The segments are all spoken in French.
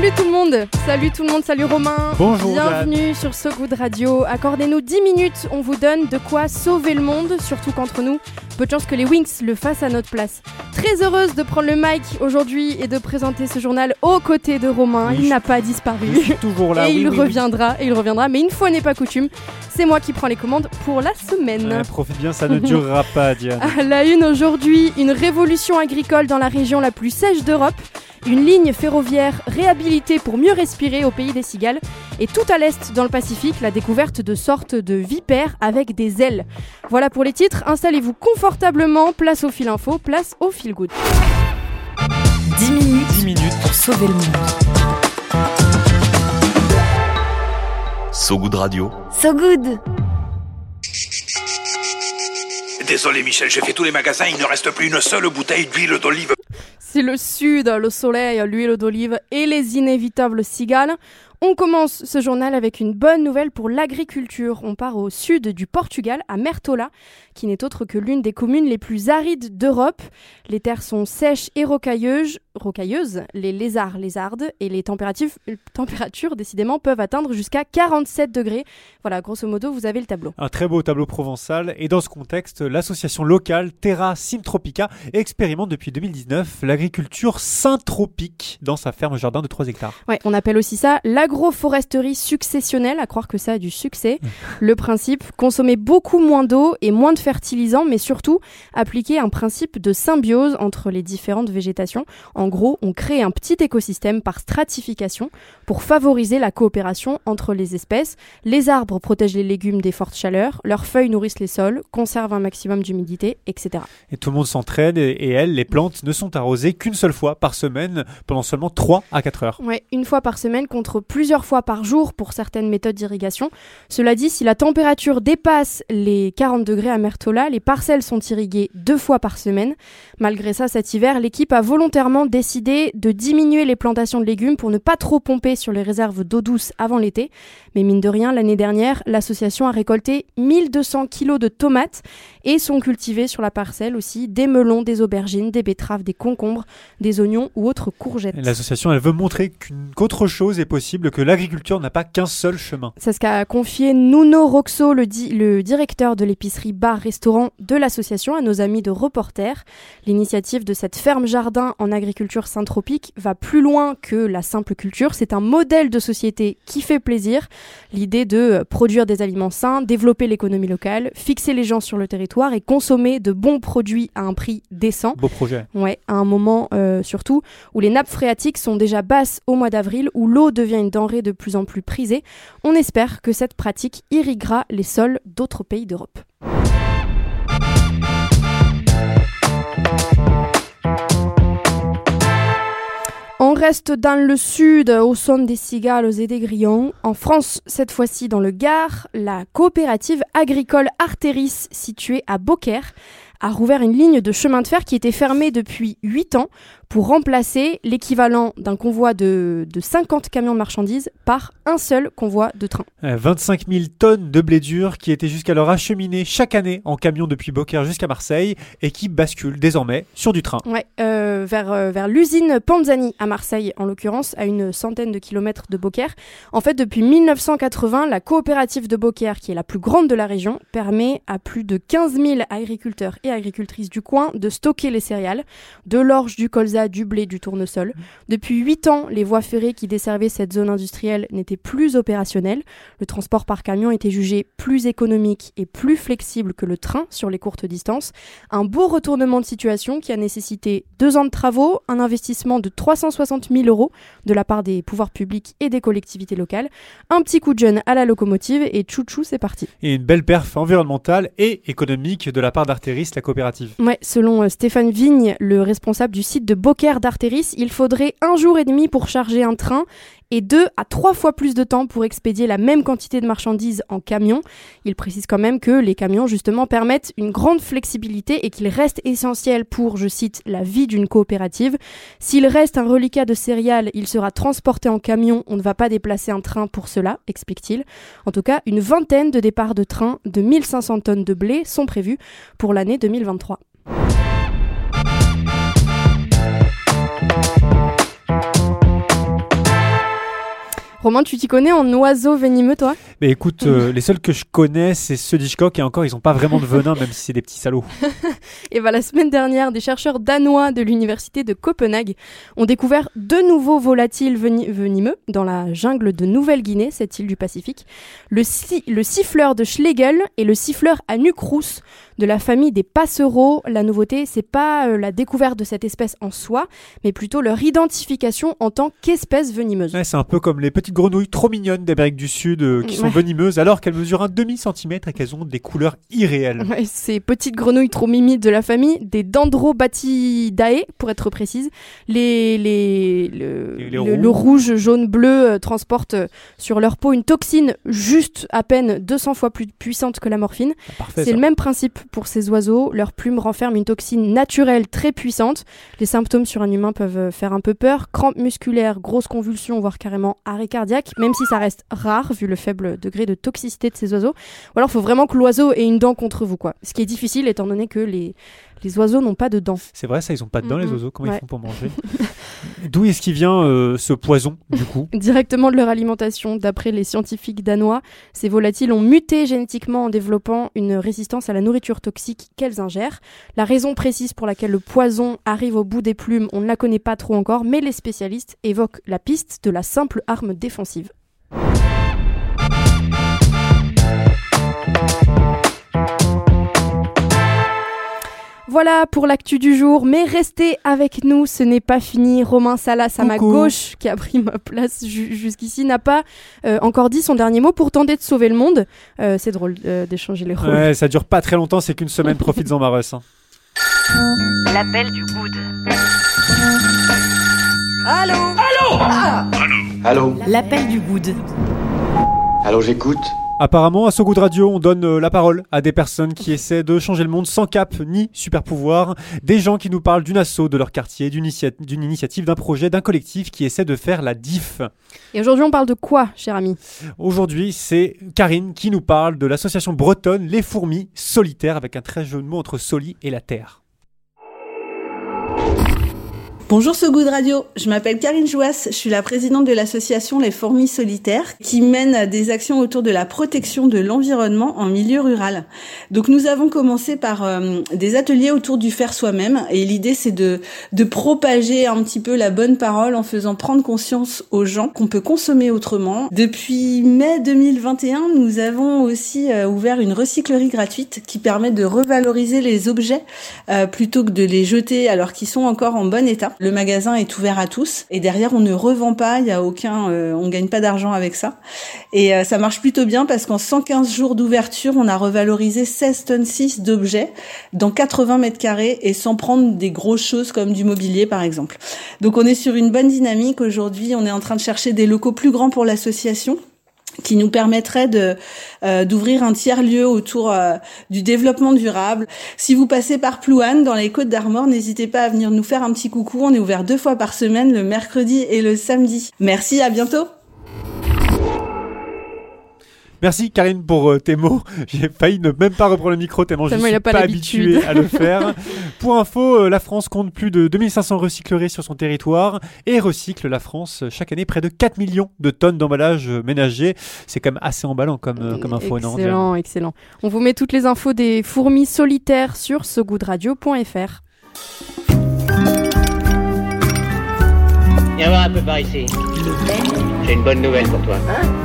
Salut tout le monde, salut tout le monde, salut Romain. Bonjour. Bienvenue sur So Good Radio. Accordez-nous 10 minutes, on vous donne de quoi sauver le monde, surtout qu'entre nous, peu de chance que les Wings le fassent à notre place. Très heureuse de prendre le mic aujourd'hui et de présenter ce journal aux côtés de Romain. Oui, il je- n'a pas disparu. Je suis toujours là. et oui, il oui, reviendra, et il reviendra. Mais une fois n'est pas coutume, c'est moi qui prends les commandes pour la semaine. Profite bien, ça ne durera pas, Diane. À la une aujourd'hui, une révolution agricole dans la région la plus sèche d'Europe, une ligne ferroviaire réhabilitée pour mieux respirer au pays des cigales, et tout à l'est dans le Pacifique, la découverte de sortes de vipères avec des ailes. Voilà pour les titres, installez-vous confortablement, place au fil info, place au fil good. 10 minutes 10 minutes. pour sauver le monde. So Good Radio. So Good Désolé Michel, j'ai fait tous les magasins, il ne reste plus une seule bouteille d'huile d'olive. C'est le sud, le soleil, l'huile d'olive et les inévitables cigales. On commence ce journal avec une bonne nouvelle pour l'agriculture. On part au sud du Portugal, à Mertola, qui n'est autre que l'une des communes les plus arides d'Europe. Les terres sont sèches et rocailleuses, rocailleuses les lézards lézardes, et les températures, températures décidément peuvent atteindre jusqu'à 47 degrés. Voilà, grosso modo, vous avez le tableau. Un très beau tableau provençal. Et dans ce contexte, l'association locale Terra Simtropica expérimente depuis 2019 l'agriculture syntropique dans sa ferme jardin de 3 hectares. Ouais, on appelle aussi ça l'agroforesterie successionnelle, à croire que ça a du succès. Le principe, consommer beaucoup moins d'eau et moins de fertilisants, mais surtout appliquer un principe de symbiose entre les différentes végétations. En gros, on crée un petit écosystème par stratification pour favoriser la coopération entre les espèces. Les arbres protègent les légumes des fortes chaleurs, leurs feuilles nourrissent les sols, conservent un maximum d'humidité, etc. Et tout le monde s'entraîne et, et elles, les plantes, ne sont arrosées qu'une seule fois par semaine pendant seulement 3 à 4 heures. Ouais, une fois par semaine contre plusieurs fois par jour pour certaines méthodes d'irrigation. Cela dit, si la température dépasse les 40 degrés à Mertola, les parcelles sont irriguées deux fois par semaine. Malgré ça, cet hiver, l'équipe a volontairement décidé de diminuer les plantations de légumes pour ne pas trop pomper sur les réserves d'eau douce avant l'été. Mais mine de rien, l'année dernière, l'association a récolté 1200 kilos de tomates et sont cultivés sur la parcelle aussi des melons, des aubergines, des betteraves, des concombres, des oignons ou autres courgettes. Et L'association, elle veut montrer qu'autre chose est possible, que l'agriculture n'a pas qu'un seul chemin. C'est ce qu'a confié Nuno Roxo, le, di- le directeur de l'épicerie bar-restaurant de l'association, à nos amis de reporters. L'initiative de cette ferme-jardin en agriculture syntropique va plus loin que la simple culture. C'est un modèle de société qui fait plaisir. L'idée de produire des aliments sains, développer l'économie locale, fixer les gens sur le territoire et consommer de bons produits à un prix décent. Beau projet. Ouais, à un moment euh, surtout où les nappes phréatiques sont déjà basses au mois d'avril, où l'eau devient une denrée de plus en plus prisée. On espère que cette pratique irriguera les sols d'autres pays d'Europe. On reste dans le sud, au son des cigales et des grillons. En France, cette fois-ci dans le Gard, la coopérative agricole Artéris, située à Beaucaire, a rouvert une ligne de chemin de fer qui était fermée depuis 8 ans pour remplacer l'équivalent d'un convoi de, de 50 camions de marchandises par un seul convoi de train. Euh, 25 000 tonnes de blé dur qui étaient jusqu'alors acheminées chaque année en camion depuis Beaucaire jusqu'à Marseille et qui basculent désormais sur du train. Ouais, euh, vers, euh, vers l'usine Panzani à Marseille, en l'occurrence, à une centaine de kilomètres de Beaucaire. En fait, depuis 1980, la coopérative de Beaucaire, qui est la plus grande de la région, permet à plus de 15 000 agriculteurs et agricultrices du coin de stocker les céréales, de l'orge, du colza du blé, du tournesol. Depuis 8 ans, les voies ferrées qui desservaient cette zone industrielle n'étaient plus opérationnelles. Le transport par camion était jugé plus économique et plus flexible que le train sur les courtes distances. Un beau retournement de situation qui a nécessité deux ans de travaux, un investissement de 360 000 euros de la part des pouvoirs publics et des collectivités locales, un petit coup de jeune à la locomotive et chouchou, c'est parti. Et une belle perf environnementale et économique de la part d'Arteris, coopérative. Selon euh, Stéphane Vigne, le responsable du site de Beaucaire d'Arteris, il faudrait un jour et demi pour charger un train et deux à trois fois plus de temps pour expédier la même quantité de marchandises en camion. Il précise quand même que les camions justement permettent une grande flexibilité et qu'ils restent essentiels pour, je cite, la vie d'une coopérative. S'il reste un reliquat de céréales, il sera transporté en camion, on ne va pas déplacer un train pour cela, explique-t-il. En tout cas, une vingtaine de départs de train de 1500 tonnes de blé sont prévus pour l'année 2023. Romain, tu t'y connais en oiseaux venimeux, toi? Mais écoute, euh, les seuls que je connais, c'est ceux d'Hitchcock, et encore, ils n'ont pas vraiment de venin, même si c'est des petits salauds. Et bah, la semaine dernière, des chercheurs danois de l'université de Copenhague ont découvert deux nouveaux volatiles veni- venimeux dans la jungle de Nouvelle-Guinée, cette île du Pacifique. Le, si- le siffleur de Schlegel et le siffleur à nuque rousse de la famille des passereaux. La nouveauté, c'est pas euh, la découverte de cette espèce en soi, mais plutôt leur identification en tant qu'espèce venimeuse. Ouais, c'est un peu comme les petites grenouilles trop mignonnes d'Amérique du Sud euh, qui sont Ouais. venimeuses alors qu'elles mesurent un demi-centimètre et qu'elles ont des couleurs irréelles. Ouais, ces petites grenouilles trop mimi de la famille, des Dendrobatidae, pour être précise. Les, les, le, Les- les le- rouges. le rouge, jaune, bleu euh, transportent euh, sur leur peau une toxine juste à peine 200 fois plus puissante que la morphine. Ah. C'est le même principe pour ces oiseaux. Leurs plumes renferment une toxine naturelle très puissante. Les symptômes sur un humain peuvent euh, faire un peu peur. Crampes musculaires, grosses convulsions, voire carrément arrêt même si ça reste rare vu le faible degré de toxicité de ces oiseaux. Ou alors, il faut vraiment que l'oiseau ait une dent contre vous, quoi. Ce qui est difficile étant donné que les, les oiseaux n'ont pas de dents. C'est vrai, ça, ils ont pas de dents, les oiseaux. Comment Ouais. ils font pour manger D'où est-ce qu'il vient euh, ce poison, du coup Directement de leur alimentation, d'après les scientifiques danois, ces volatiles ont muté génétiquement en développant une résistance à la nourriture toxique qu'elles ingèrent. La raison précise pour laquelle le poison arrive au bout des plumes, on ne la connaît pas trop encore, mais les spécialistes évoquent la piste de la simple arme défensive. Voilà pour l'actu du jour, mais restez avec nous, ce n'est pas fini. Romain Salas à ma gauche, qui a pris ma place ju- jusqu'ici, n'a pas euh, encore dit son dernier mot pour tenter de sauver le monde. Euh, c'est drôle euh, d'échanger les rôles. Ouais, ça dure pas très longtemps, c'est qu'une semaine, profites-en, Marus. hein. L'appel du good. Allô? L'appel du good. Allô, j'écoute Apparemment, à So Good Radio, on donne euh, la parole à des personnes qui essaient de changer le monde sans cap ni super pouvoir. Des gens qui nous parlent d'une asso de leur quartier, d'une initia- d'une initiative, d'un projet, d'un collectif qui essaie de faire la diff. Et aujourd'hui, on parle de quoi, cher ami? Aujourd'hui, c'est Karine qui nous parle de l'association bretonne Les Fourmis Solitaires avec un très jeu de mots entre soli et la terre. Bonjour So Good Radio, je m'appelle Karine Jouas, je suis la présidente de l'association Les Fourmis Solitaires qui mène des actions autour de la protection de l'environnement en milieu rural. Donc nous avons commencé par euh, des ateliers autour du faire soi-même et l'idée c'est de, de propager un petit peu la bonne parole en faisant prendre conscience aux gens qu'on peut consommer autrement. Depuis mai 2021, nous avons aussi euh, ouvert une recyclerie gratuite qui permet de revaloriser les objets euh, plutôt que de les jeter alors qu'ils sont encore en bon état. Le magasin est ouvert à tous et derrière on ne revend pas, il y a aucun, euh, on gagne pas d'argent avec ça. Et euh, ça marche plutôt bien parce qu'en 115 jours d'ouverture, on a revalorisé 16 tonnes 6 d'objets dans 80 mètres carrés et sans prendre des grosses choses comme du mobilier par exemple. Donc on est sur une bonne dynamique aujourd'hui. On est en train de chercher des locaux plus grands pour l'association qui nous permettrait de euh, d'ouvrir un tiers lieu autour euh, du développement durable. Si vous passez par Plouane dans les Côtes d'Armor, n'hésitez pas à venir nous faire un petit coucou. On est ouvert deux fois par semaine, le mercredi et le samedi. Merci, à bientôt. Merci Karine pour euh, tes mots. J'ai failli ne même pas reprendre le micro tellement je suis pas habitué à le faire. pour info, euh, la France compte plus de 2500 recycleries sur son territoire et recycle la France euh, chaque année près de 4 millions de tonnes d'emballages ménagers. C'est quand même assez emballant comme, euh, comme info. Excellent, excellent. On vous met toutes les infos des fourmis solitaires sur sogoodradio.fr. Viens voir un peu par ici. Le peigne J'ai une bonne nouvelle pour toi.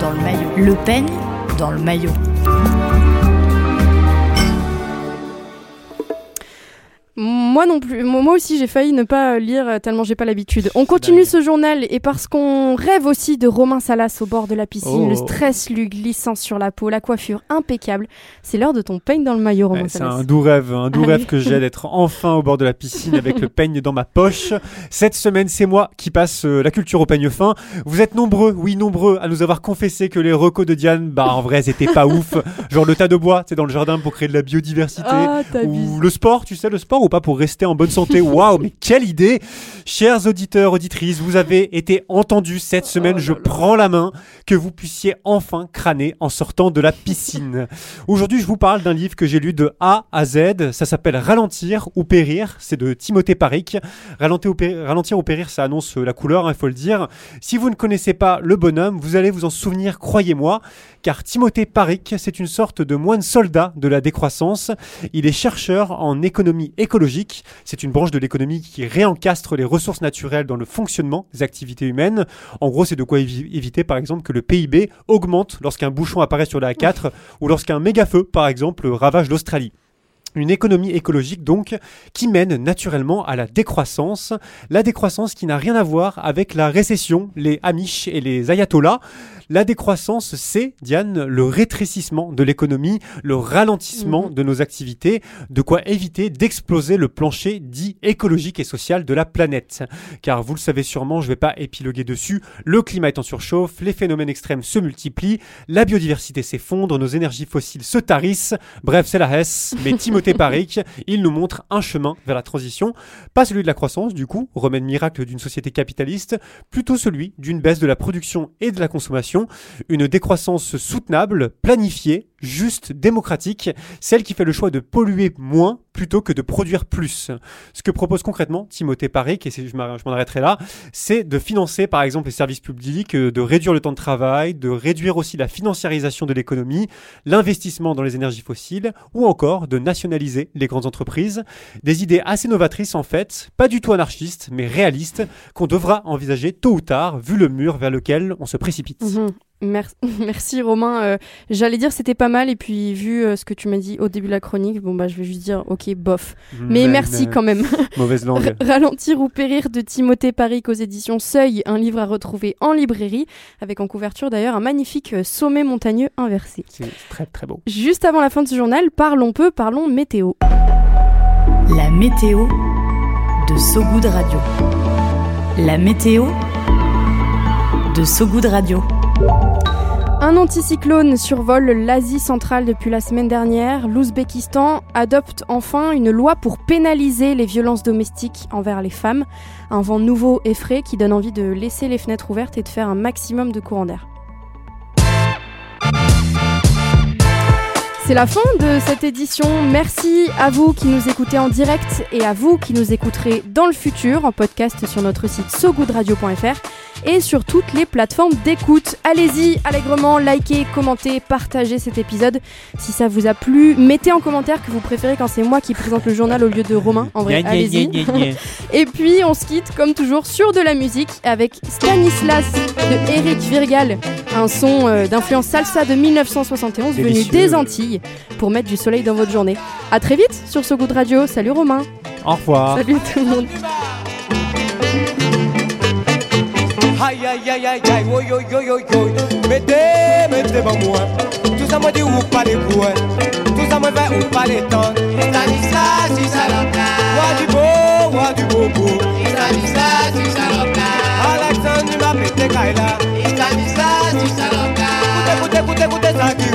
dans le maillot. Le peigne dans le maillot. Moi non plus. Moi aussi, j'ai failli ne pas lire euh, tellement j'ai pas l'habitude. On continue ce journal et parce qu'on rêve aussi de Romain Salas au bord de la piscine, Oh. le stress lui glissant sur la peau, la coiffure impeccable. C'est l'heure de ton peigne dans le maillot, Romain Ouais, c'est Salas. un doux rêve, un doux Ah rêve oui. que j'ai d'être enfin au bord de la piscine avec le peigne dans ma poche. Cette semaine, c'est moi qui passe euh, la culture au peigne fin. Vous êtes nombreux, oui nombreux, à nous avoir confessé que les recos de Diane, bah en vrai, c'était pas ouf. Genre le tas de bois, c'est dans le jardin pour créer de la biodiversité. Ah, ou le sport, tu sais, le sport ou pas pour rester en bonne santé. Waouh, mais quelle idée Chers auditeurs, auditrices, vous avez été entendus cette semaine. Je prends la main que vous puissiez enfin crâner en sortant de la piscine. Aujourd'hui, je vous parle d'un livre que j'ai lu de A à Z. Ça s'appelle Ralentir ou Périr. C'est de Timothée Paric. Ralentir ou Périr, Ralentir ou Périr, ça annonce la couleur, il faut le dire. Si vous ne connaissez pas le bonhomme, vous allez vous en souvenir, croyez-moi, car Timothée Paric, c'est une sorte de moine soldat de la décroissance. Il est chercheur en économie écologique. C'est une branche de l'économie qui réencastre les ressources naturelles dans le fonctionnement des activités humaines. En gros, c'est de quoi évi- éviter, par exemple, que le PIB augmente lorsqu'un bouchon apparaît sur la A4 ou lorsqu'un méga-feu, par exemple, ravage l'Australie. Une économie écologique donc qui mène naturellement à la décroissance, la décroissance qui n'a rien à voir avec la récession, les Amish et les ayatollahs. La décroissance, c'est, Diane, le rétrécissement de l'économie, le ralentissement de nos activités, de quoi éviter d'exploser le plancher dit écologique et social de la planète. Car vous le savez sûrement, je ne vais pas épiloguer dessus, le climat est en surchauffe, les phénomènes extrêmes se multiplient, la biodiversité s'effondre, nos énergies fossiles se tarissent, bref, c'est la Hesse, mais Timothée Paric, il nous montre un chemin vers la transition, pas celui de la croissance, du coup, remède miracle d'une société capitaliste, plutôt celui d'une baisse de la production et de la consommation, une décroissance soutenable, planifiée, juste, démocratique, celle qui fait le choix de polluer moins plutôt que de produire plus. Ce que propose concrètement Timothée Paric, et je m'en arrêterai là, c'est de financer par exemple les services publics, euh, de réduire le temps de travail, de réduire aussi la financiarisation de l'économie, l'investissement dans les énergies fossiles, ou encore de nationaliser les grandes entreprises. Des idées assez novatrices en fait, pas du tout anarchistes, mais réalistes, qu'on devra envisager tôt ou tard, vu le mur vers lequel on se précipite. Mhm. Mer- Merci Romain. Euh, J'allais dire c'était pas mal et puis vu euh, ce que tu m'as dit au début de la chronique, bon bah je vais juste dire ok bof. Mais, Mais- merci mais- quand même. Mauvaise langue. Ralentir ou périr de Timothée Paric aux éditions Seuil, un livre à retrouver en librairie avec en couverture d'ailleurs un magnifique euh, sommet montagneux inversé. C'est très très beau. Juste avant la fin de ce journal, parlons peu, parlons météo. La météo de Sogoud Radio. La météo de Sogoud Radio. Un anticyclone survole l'Asie centrale depuis la semaine dernière. L'Ouzbékistan adopte enfin une loi pour pénaliser les violences domestiques envers les femmes. Un vent nouveau et frais qui donne envie de laisser les fenêtres ouvertes et de faire un maximum de courant d'air. C'est la fin de cette édition. Merci à vous qui nous écoutez en direct et à vous qui nous écouterez dans le futur en podcast sur notre site sogoodradio.fr et sur toutes les plateformes d'écoute. Allez-y allègrement, likez, commentez, partagez cet épisode. Si ça vous a plu, mettez en commentaire que vous préférez quand c'est moi qui présente le journal au lieu de Romain. En vrai, allez-y. Et puis on se quitte comme toujours sur de la musique avec Stanislas de Eric Virgal, un son euh, d'influence salsa de 1971 venu des Antilles pour mettre du soleil dans votre journée. À très vite sur ce goût de radio. Salut Romain. Au revoir. Salut tout le monde. Ay, ay, ay, ay, ay, oy, oy, oy, oy, oy. Mete, mete ban mwen Tout sa mwen di ou pa de kouwen Tout sa mwen ve ou pa de tan Stanislas, si salopla Roi du beau, roi du bobo Stanislas, si salopla Alexandre, ma pete kaila Stanislas, si salopla Koute, koute, koute, koute, sa ki